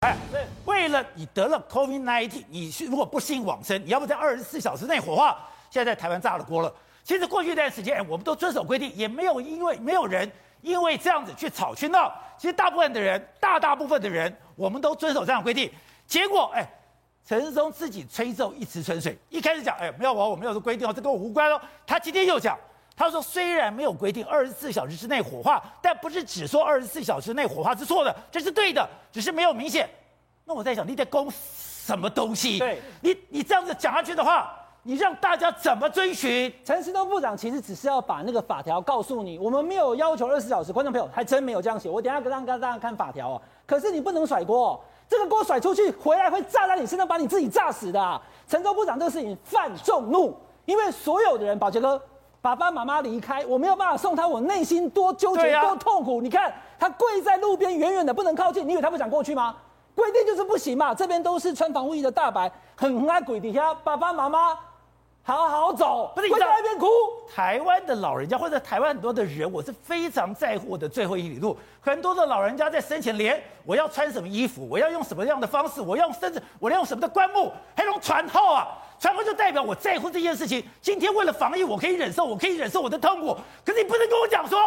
哎，为了你得了 COVID-19，你如果不幸往生，你要不在二十四小时内火化。现在在台湾炸了锅了。其实过去一段时间，我们都遵守规定，也没有因为没有人因为这样子去吵去闹。其实大部分的人，大大部分的人，我们都遵守这样规定。结果，哎，陈世忠自己吹奏一池春水，一开始讲，哎，没有我，我没有说规定哦，这跟我无关哦。他今天又讲。他说：“虽然没有规定二十四小时之内火化，但不是只说二十四小时内火化是错的，这是对的，只是没有明显。”那我在想，你在攻什么东西？对，你你这样子讲下去的话，你让大家怎么遵循？陈时中部长其实只是要把那个法条告诉你，我们没有要求二十四小时。观众朋友还真没有这样写，我等一下让让大家看法条哦。可是你不能甩锅哦，这个锅甩出去回来会炸在你身上，把你自己炸死的啊。陈州部长这个事情犯众怒，因为所有的人，宝杰哥。爸爸妈妈离开，我没有办法送他，我内心多纠结，多痛苦。你看他跪在路边，远远的不能靠近。你以为他不想过去吗？规定就是不行嘛。这边都是穿防护衣的大白，很爱跪地下。爸爸妈妈，好好走，不是你在那边哭。台湾的老人家或者台湾很多的人，我是非常在乎我的最后一里路。很多的老人家在生前连我要穿什么衣服，我要用什么样的方式，我要甚至我要用什么的棺木，还用船号啊。船号就代表我在乎这件事情。今天为了防疫，我可以忍受，我可以忍受我的痛苦。可是你不能跟我讲说，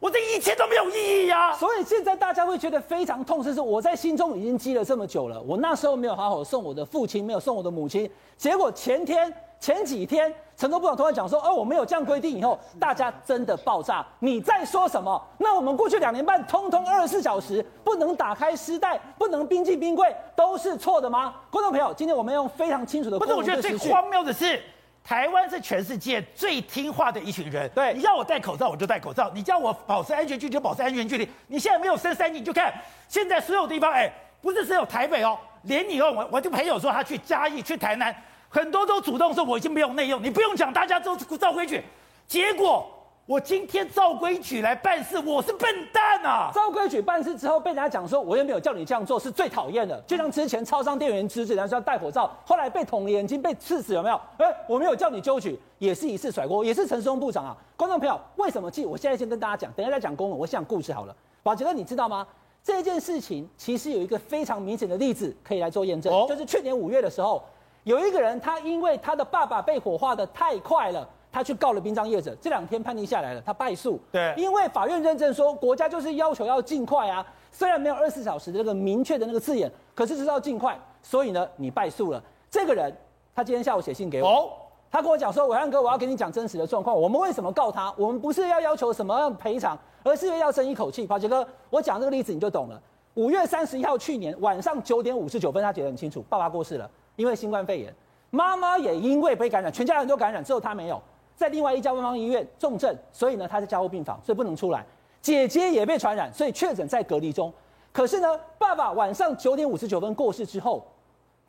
我这一切都没有意义呀、啊。所以现在大家会觉得非常痛，是我在心中已经积了这么久了。我那时候没有好好送我的父亲，没有送我的母亲，结果前天。前几天，陈时中部长突然讲说：“哦，我没有这样规定。”以后大家真的爆炸。你在说什么？那我们过去两年半，通通二十四小时不能打开丝带，不能冰进冰柜，都是错的吗？观众朋友，今天我们用非常清楚的，不是？我觉得最荒谬的是，台湾是全世界最听话的一群人。对，你叫我戴口罩，我就戴口罩；你叫我保持安全距离，就保持安全距离。你现在没有升三级，你就看现在所有地方，哎，不是只有台北哦，连你哦，我我就朋友说他去嘉义、去台南。很多都主动说我已经没有内用，你不用讲，大家都照规矩。结果我今天照规矩来办事，我是笨蛋啊！照规矩办事之后被人家讲说我又没有叫你这样做，是最讨厌的。就像之前超商店员指指人家说要戴口罩，后来被捅眼睛被刺死，有没有？哎，我没有叫你揪举，也是一次甩锅，也是陈时中部长啊。观众朋友，为什么气？我现在先跟大家讲，等一下再讲公文，我先讲故事好了。宝杰哥，你知道吗？这件事情其实有一个非常明显的例子可以来做验证，就是去年五月的时候。有一个人，他因为他的爸爸被火化的太快了，他去告了殡葬业者。这两天判定下来了，他败诉。对，因为法院认证说，国家就是要求要尽快啊。虽然没有二十四小时的那个明确的那个字眼，可是就是要尽快。所以呢，你败诉了。这个人，他今天下午写信给我，哦、他跟我讲说：“伟汉哥，我要跟你讲真实的状况。我们为什么告他？我们不是要要求什么样赔偿，而是要争一口气。”宝杰哥，我讲这个例子你就懂了。五月三十一号，去年晚上九点五十九分，他写得很清楚，爸爸过世了。因为新冠肺炎，妈妈也因为被感染，全家人都感染，只有他没有，在另外一家官方医院重症，所以呢，他在加护病房，所以不能出来。姐姐也被传染，所以确诊在隔离中。可是呢，爸爸晚上九点五十九分过世之后，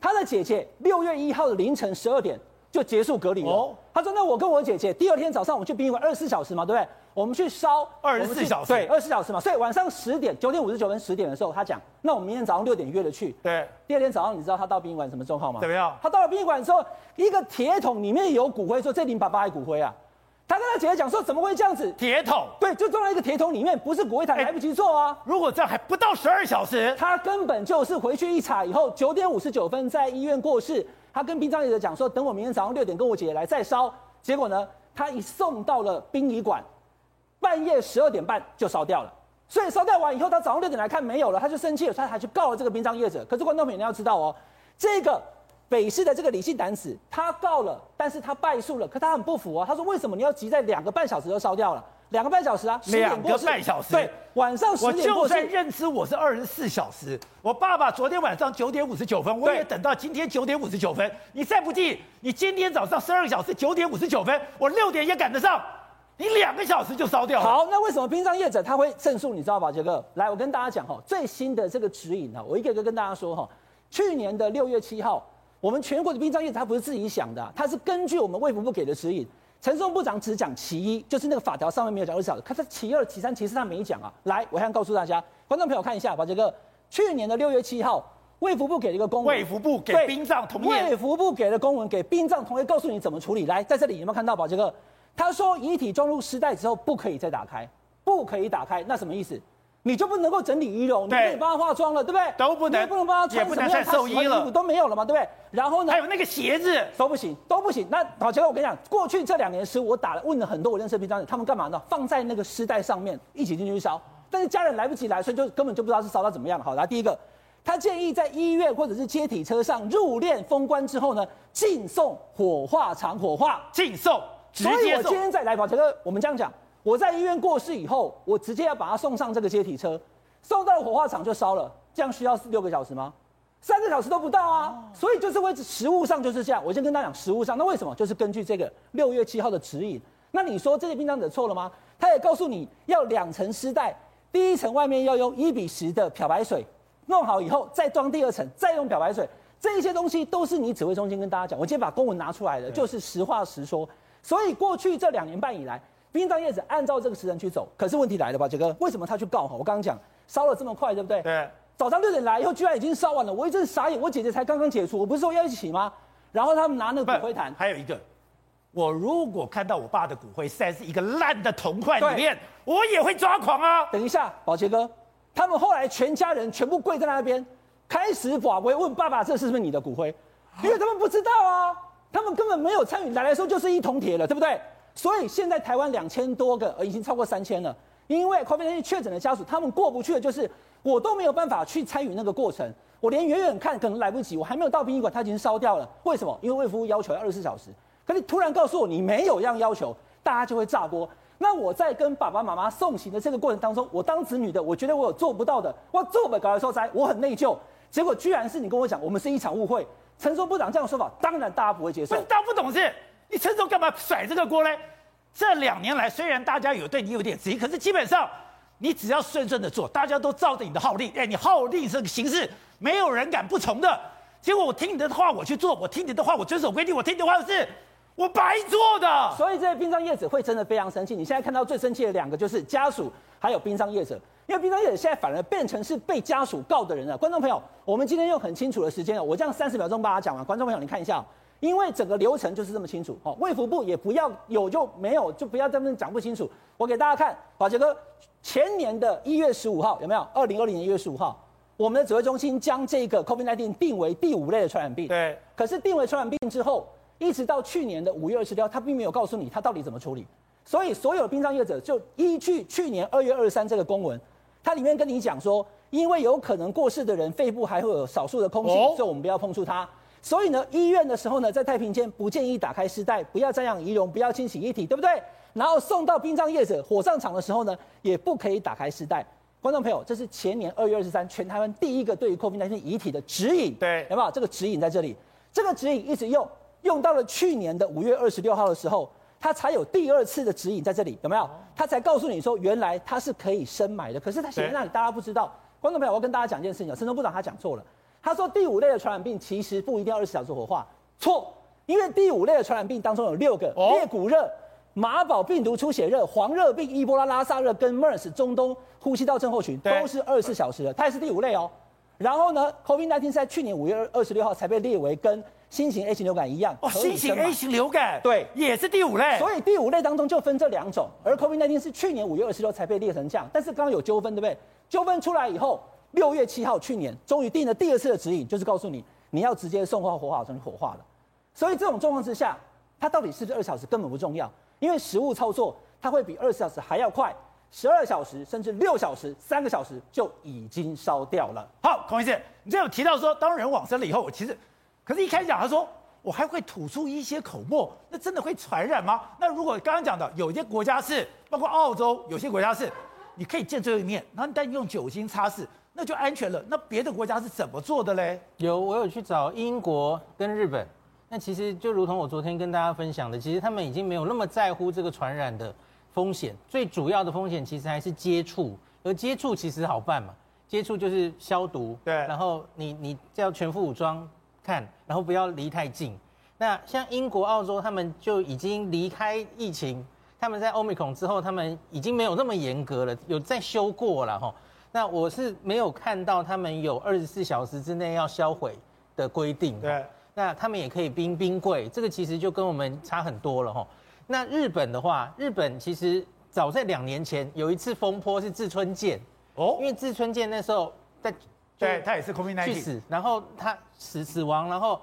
他的姐姐六月一号的凌晨十二点。就结束隔离了。哦，他说：“那我跟我姐姐第二天早上我们去殡仪馆二十四小时嘛，对不对？我们去烧二十四小时，对，二十四小时嘛。所以晚上十点，九点五十九分十点的时候，他讲：那我们明天早上六点约了去。对，第二天早上你知道他到殡仪馆什么状况吗？怎么样？他到了殡仪馆之后，一个铁桶里面有骨灰，说这里爸爸的骨灰啊。他跟他姐姐讲说：怎么会这样子？铁桶，对，就装在一个铁桶里面，不是骨灰坛，来不及做啊。如果这样还不到十二小时，他根本就是回去一查以后，九点五十九分在医院过世。他跟殡葬业者讲说，等我明天早上六点跟我姐姐来再烧。结果呢，他一送到了殡仪馆，半夜十二点半就烧掉了。所以烧掉完以后，他早上六点来看没有了，他就生气了，他还去告了这个殡葬业者。可是观众朋友你要知道哦，这个北市的这个李姓男子，他告了，但是他败诉了。可他很不服啊，他说为什么你要急在两个半小时就烧掉了？两个半小时啊，两个半小时。对，晚上十点过。我就算认知我是二十四小时，我爸爸昨天晚上九点五十九分，我也等到今天九点五十九分。你再不济，你今天早上十二个小时九点五十九分，我六点也赶得上。你两个小时就烧掉了。好，那为什么殡葬业者他会胜诉？你知道吧，杰哥？来，我跟大家讲哈，最新的这个指引哈，我一个一个跟大家说哈。去年的六月七号，我们全国的殡葬业者他不是自己想的，他是根据我们卫福部给的指引。陈松部长只讲其一，就是那个法条上面没有讲二小时，他是其二、其三、其四他没讲啊。来，我先告诉大家，观众朋友看一下，把这个去年的六月七号，卫福部给了一个公文，卫福部给殡葬同业，卫福部给了公文给殡葬同业，告诉你怎么处理。来，在这里有没有看到，把这个他说遗体装入尸袋之后不可以再打开，不可以打开，那什么意思？你就不能够整理仪容，你不能帮他化妆了，对不对？都不能，也不能帮他穿什么样他喜欢的衣服都没有了嘛，对不对？然后呢？还有那个鞋子都不行，都不行。那宝杰哥，我跟你讲，过去这两年时，我打了问了很多我认识的殡葬业，他们干嘛呢？放在那个尸袋上面一起进去烧，但是家人来不及来，所以就根本就不知道是烧到怎么样。好，来第一个，他建议在医院或者是接体车上入殓封棺之后呢，进送火化场火化，进送。所以我今天再来，宝杰哥，我们这样讲，我在医院过世以后，我直接要把他送上这个接体车。送到了火化场就烧了，这样需要六个小时吗？三个小时都不到啊！所以就是为实物上就是这样。我先跟大家讲实物上，那为什么？就是根据这个六月七号的指引。那你说这些殡葬者错了吗？他也告诉你要两层丝带，第一层外面要用一比十的漂白水弄好以后，再装第二层，再用漂白水。这些东西都是你指挥中心跟大家讲。我今天把公文拿出来了，就是实话实说。所以过去这两年半以来，殡葬业者按照这个时辰去走。可是问题来了吧，杰哥，为什么他去告？哈，我刚刚讲。烧了这么快，对不对？对。早上六点来以后，居然已经烧完了，我一直傻眼。我姐姐才刚刚解除，我不是说要一起吗？然后他们拿那个骨灰坛。还有一个，我如果看到我爸的骨灰塞是一个烂的铜块里面，我也会抓狂啊！等一下，宝杰哥，他们后来全家人全部跪在那边，开始法规问爸爸：“这是不是你的骨灰？”因为他们不知道啊，他们根本没有参与。来来说就是一铜铁了，对不对？所以现在台湾两千多个，已经超过三千了。因为 COVID-19 确诊的家属，他们过不去的就是我都没有办法去参与那个过程，我连远远看可能来不及，我还没有到殡仪馆，他已经烧掉了。为什么？因为卫福要求要二十四小时，可你突然告诉我你没有这样要求，大家就会炸锅。那我在跟爸爸妈妈送行的这个过程当中，我当子女的，我觉得我有做不到的，我做不搞来说灾，我很内疚。结果居然是你跟我讲，我们是一场误会。陈时中部长这样说法，当然大家不会接受。大家不懂事，你陈时中干嘛甩这个锅呢？这两年来，虽然大家有对你有点质疑，可是基本上你只要顺顺的做，大家都照着你的号令。哎，你号令这个形式，没有人敢不从的。结果我听你的话，我去做；我听你的话，我遵守规定；我听你的话是，我白做的。所以这些殡葬业者会真的非常生气。你现在看到最生气的两个就是家属，还有殡葬业者，因为殡葬业者现在反而变成是被家属告的人了。观众朋友，我们今天用很清楚的时间，我这样三十秒钟把它讲完。观众朋友，你看一下。因为整个流程就是这么清楚，哦，卫福部也不要有就没有，就不要这么讲不清楚。我给大家看，宝杰哥，前年的一月十五号有没有？二零二零年一月十五号，我们的指挥中心将这个 COVID-19 定为第五类的传染病。对。可是定为传染病之后，一直到去年的五月二十六号，他并没有告诉你他到底怎么处理。所以所有殡葬业者就依据去年二月二十三这个公文，它里面跟你讲说，因为有可能过世的人肺部还会有少数的空气，哦、所以我们不要碰触它。所以呢，医院的时候呢，在太平间不建议打开尸袋，不要瞻仰遗容，不要清洗遗体，对不对？然后送到殡葬业者火葬场的时候呢，也不可以打开尸袋。观众朋友，这是前年二月二十三，全台湾第一个对于 COVID-19 遗体的指引，对，有没有？这个指引在这里，这个指引一直用，用到了去年的五月二十六号的时候，他才有第二次的指引在这里，有没有？他才告诉你说，原来他是可以深埋的，可是他写在那里，大家不知道。观众朋友，我要跟大家讲一件事情，陈时中部长他讲错了。他说第五类的传染病其实不一定要二十四小时火化，错，因为第五类的传染病当中有六个，裂谷热、马宝病毒出血热、黄热病、伊波拉拉萨热跟 MERS 中东呼吸道症候群都是二十四小时的，它也是第五类哦。然后呢，COVID-19 是在去年五月二十六号才被列为跟新型 A 型流感一样，哦，新型 A 型流感对，也是第五类，所以第五类当中就分这两种，而 COVID-19 是去年五月二十六才被列成这样，但是刚刚有纠纷，对不对？纠纷出来以后。六月七号，去年终于定了第二次的指引，就是告诉你你要直接送到火化场火化了。所以这种状况之下，它到底是不是二小时根本不重要，因为实物操作它会比二十小时还要快，十二小时甚至六小时、三个小时就已经烧掉了。好，孔医生，你这有提到说，当人往生了以后，我其实，可是一开始讲他说我还会吐出一些口沫，那真的会传染吗？那如果刚刚讲的有些国家是，包括澳洲，有些国家是，你可以见最后一面，然后但用酒精擦拭。那就安全了。那别的国家是怎么做的嘞？有，我有去找英国跟日本。那其实就如同我昨天跟大家分享的，其实他们已经没有那么在乎这个传染的风险。最主要的风险其实还是接触，而接触其实好办嘛。接触就是消毒，对。然后你你要全副武装看，然后不要离太近。那像英国、澳洲，他们就已经离开疫情，他们在 Omicron 之后，他们已经没有那么严格了，有在修过了哈。那我是没有看到他们有二十四小时之内要销毁的规定。对，那他们也可以冰冰柜，这个其实就跟我们差很多了哈。那日本的话，日本其实早在两年前有一次风波是志村健，哦，因为志村健那时候在，对他也是 COVID-19 去死，然后他死死亡，然后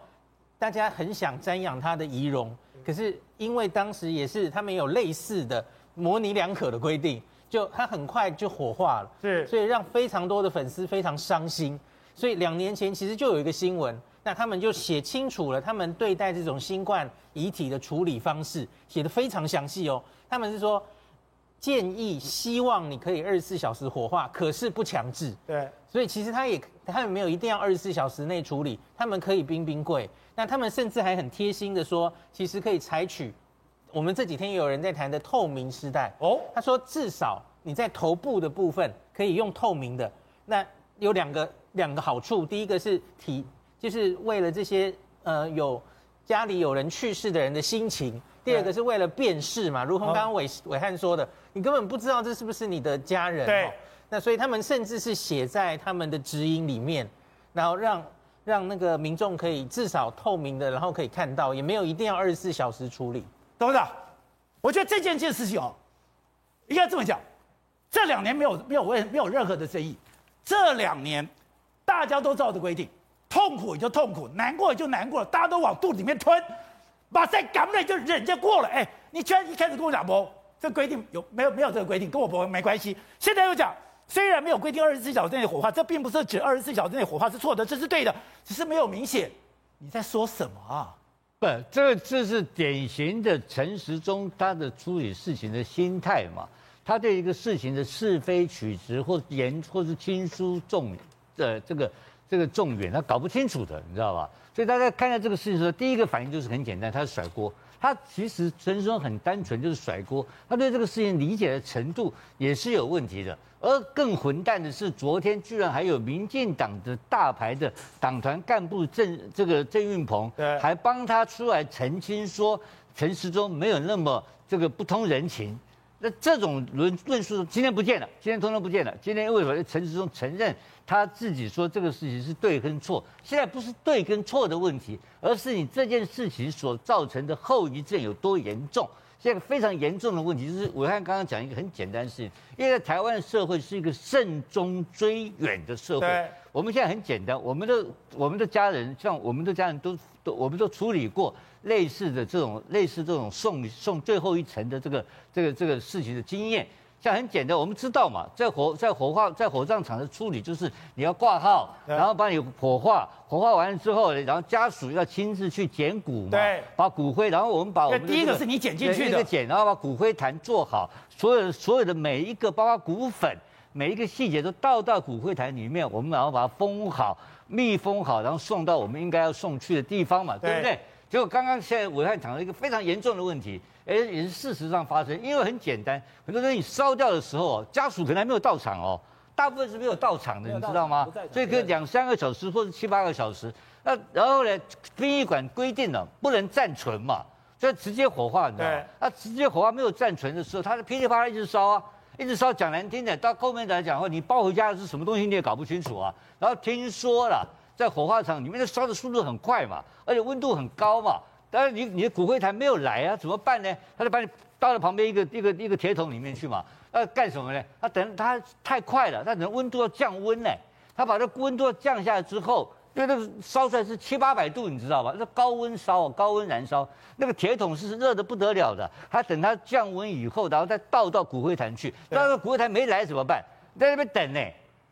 大家很想瞻仰他的遗容，可是因为当时也是他们有类似的模棱两可的规定，就他很快就火化了，是，所以让非常多的粉丝非常伤心，所以两年前其实就有一个新闻。那他们就写清楚了，他们对待这种新冠遗体的处理方式写得非常详细哦。他们是说建议，希望你可以二十四小时火化，可是不强制。对，所以其实他也他们没有一定要二十四小时内处理，他们可以冰冰柜。那他们甚至还很贴心的说，其实可以采取我们这几天有人在谈的透明时代哦。他说至少你在头部的部分可以用透明的。那有两个两个好处，第一个是体。就是为了这些呃有家里有人去世的人的心情，第二个是为了辨识嘛，如同刚刚伟伟汉说的，你根本不知道这是不是你的家人。对。那所以他们甚至是写在他们的指引里面，然后让让那个民众可以至少透明的，然后可以看到，也没有一定要二十四小时处理。董事长，我觉得这件件事情哦，应该这么讲，这两年没有没有问没有任何的争议，这两年大家都照着规定。痛苦也就痛苦，难过也就难过了，大家都往肚子里面吞，把再感染就忍着过了。哎，你居然一开始跟我讲不，这规定有没有没有这个规定，跟我不没关系。现在又讲，虽然没有规定二十四小时内火化，这并不是指二十四小时内火化是错的，这是对的，只是没有明显。你在说什么啊？不，这这是典型的陈时中他的处理事情的心态嘛，他对一个事情的是非曲直或严或是轻疏重的这个。这个重远他搞不清楚的，你知道吧？所以大家看到这个事情的时候，第一个反应就是很简单，他是甩锅。他其实陈时中很单纯，就是甩锅。他对这个事情理解的程度也是有问题的。而更混蛋的是，昨天居然还有民进党的大牌的党团干部郑这个郑运鹏，还帮他出来澄清说，陈时中没有那么这个不通人情。那这种论论述今天不见了，今天通通不见了。今天为什么陈时中承认他自己说这个事情是对跟错？现在不是对跟错的问题，而是你这件事情所造成的后遗症有多严重。现在非常严重的问题就是，我看刚刚讲一个很简单的事情，因为在台湾的社会是一个慎终追远的社会。我们现在很简单，我们的我们的家人，像我们的家人都都，我们都处理过。类似的这种类似这种送送最后一程的这个这个这个事情的经验，像很简单，我们知道嘛，在火在火化在火葬场的处理就是你要挂号，然后把你火化，火化完了之后，然后家属要亲自去捡骨嘛，对，把骨灰，然后我们把我们、这个、第一个是你捡进去的，捡，然后把骨灰坛做好，所有所有的每一个包括骨粉每一个细节都倒到骨灰坛里面，我们然后把它封好，密封好，然后送到我们应该要送去的地方嘛，对，对？不对？结果刚刚现在武汉讲了一个非常严重的问题，哎，也是事实上发生，因为很简单，很多人你烧掉的时候，家属可能还没有到场哦，大部分是没有到场的，你知道吗？所以可以两三个小时或者七八个小时，那然后呢，殡仪馆规定了不能暂存嘛，所以直接火化，你知道吗？那直接火化没有暂存的时候，它是噼里啪啦一直烧啊，一直烧，讲难听点，到后面来讲的话，你抱回家的是什么东西你也搞不清楚啊，然后听说了。在火化场里面，的烧的速度很快嘛，而且温度很高嘛。但是你你的骨灰坛没有来啊，怎么办呢？他就把你倒到旁边一个一个一个铁桶里面去嘛。那干什么呢？他等他太快了，他等温度要降温呢。他把这温度降下来之后，因为那个烧出来是七八百度，你知道吧？那高温烧，高温燃烧，那个铁桶是热的不得了的。他等它降温以后，然后再倒到骨灰坛去。那个骨灰坛没来怎么办？在那边等呢。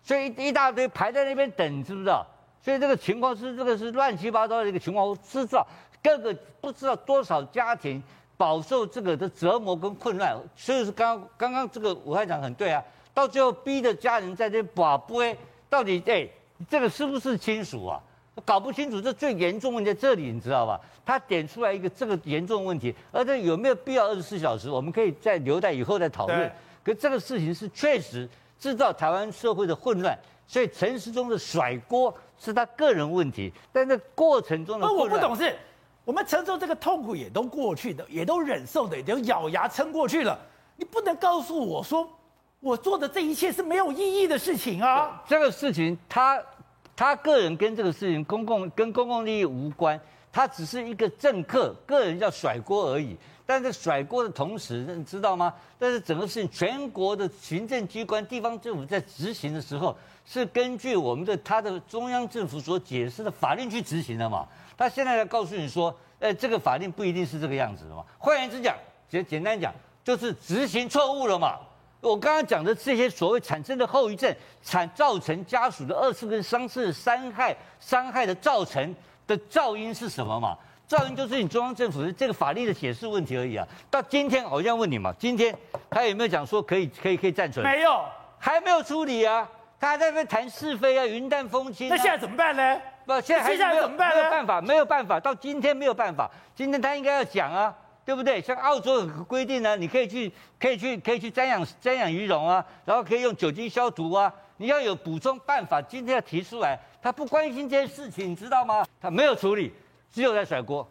所以一一大堆排在那边等，你知不知道？所以这个情况是这个是乱七八糟的一个情况，我知道各个不知道多少家庭饱受这个的折磨跟混乱，所以是刚刚刚这个暐瀚讲很对啊，到最后逼着家人在这把杯，到底哎这个是不是亲属啊？搞不清楚，这最严重问题在这里，你知道吧？他点出来一个这个严重问题，而且有没有必要二十四小时？我们可以再留待以后再讨论。可这个事情是确实制造台湾社会的混乱，所以陈时中的甩锅。是他个人问题，但在过程中的，我不懂事，我们承受这个痛苦也都过去的，也都忍受的，也都咬牙撑过去了。你不能告诉我说，我做的这一切是没有意义的事情啊！这个事情他，他他个人跟这个事情公共跟公共利益无关，他只是一个政客个人要甩锅而已。但是甩锅的同时，你知道吗？但是整个事情，全国的行政机关、地方政府在执行的时候，是根据我们的他的中央政府所解释的法令去执行的嘛。他现在来告诉你说，呃，这个法令不一定是这个样子的嘛。换言之讲，简简单讲，就是执行错误了嘛。我刚刚讲的这些所谓产生的后遗症，产造成家属的二次跟三次伤害，伤害的造成的噪音是什么嘛？噪音就是你中央政府的这个法律的解释问题而已啊。到今天，我要问你嘛，今天他有没有讲说可以可以可以暂存？没有，还没有处理啊。他还在那边谈是非啊，云淡风轻、啊。那现在怎么办呢？不，现在还是没有怎么办呢？没有办法，没有办法。到今天没有办法，今天他应该要讲啊。对不对？像澳洲有个规定呢，你可以去，可以去，可以去瞻仰瞻仰鱼容啊，然后可以用酒精消毒啊。你要有补充办法，今天要提出来。他不关心这件事情，你知道吗？他没有处理，只有在甩锅。